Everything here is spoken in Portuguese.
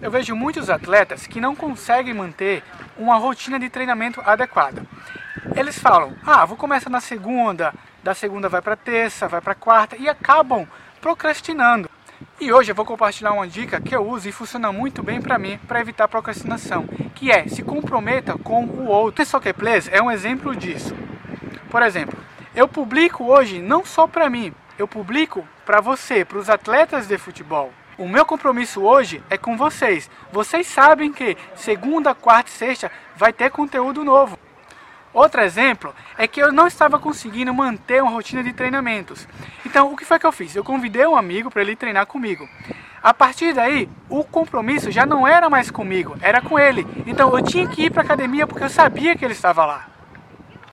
Eu vejo muitos atletas que não conseguem manter uma rotina de treinamento adequada. Eles falam: "Ah, vou começar na segunda, da segunda vai para terça, vai para quarta" e acabam procrastinando. E hoje eu vou compartilhar uma dica que eu uso e funciona muito bem para mim para evitar procrastinação, que é se comprometa com o outro. O Soccer é um exemplo disso. Por exemplo, eu publico hoje não só para mim, eu publico para você, para os atletas de futebol. O meu compromisso hoje é com vocês. Vocês sabem que segunda, quarta e sexta vai ter conteúdo novo. Outro exemplo é que eu não estava conseguindo manter uma rotina de treinamentos. Então, o que foi que eu fiz? Eu convidei um amigo para ele treinar comigo. A partir daí, o compromisso já não era mais comigo, era com ele. Então, eu tinha que ir para academia porque eu sabia que ele estava lá.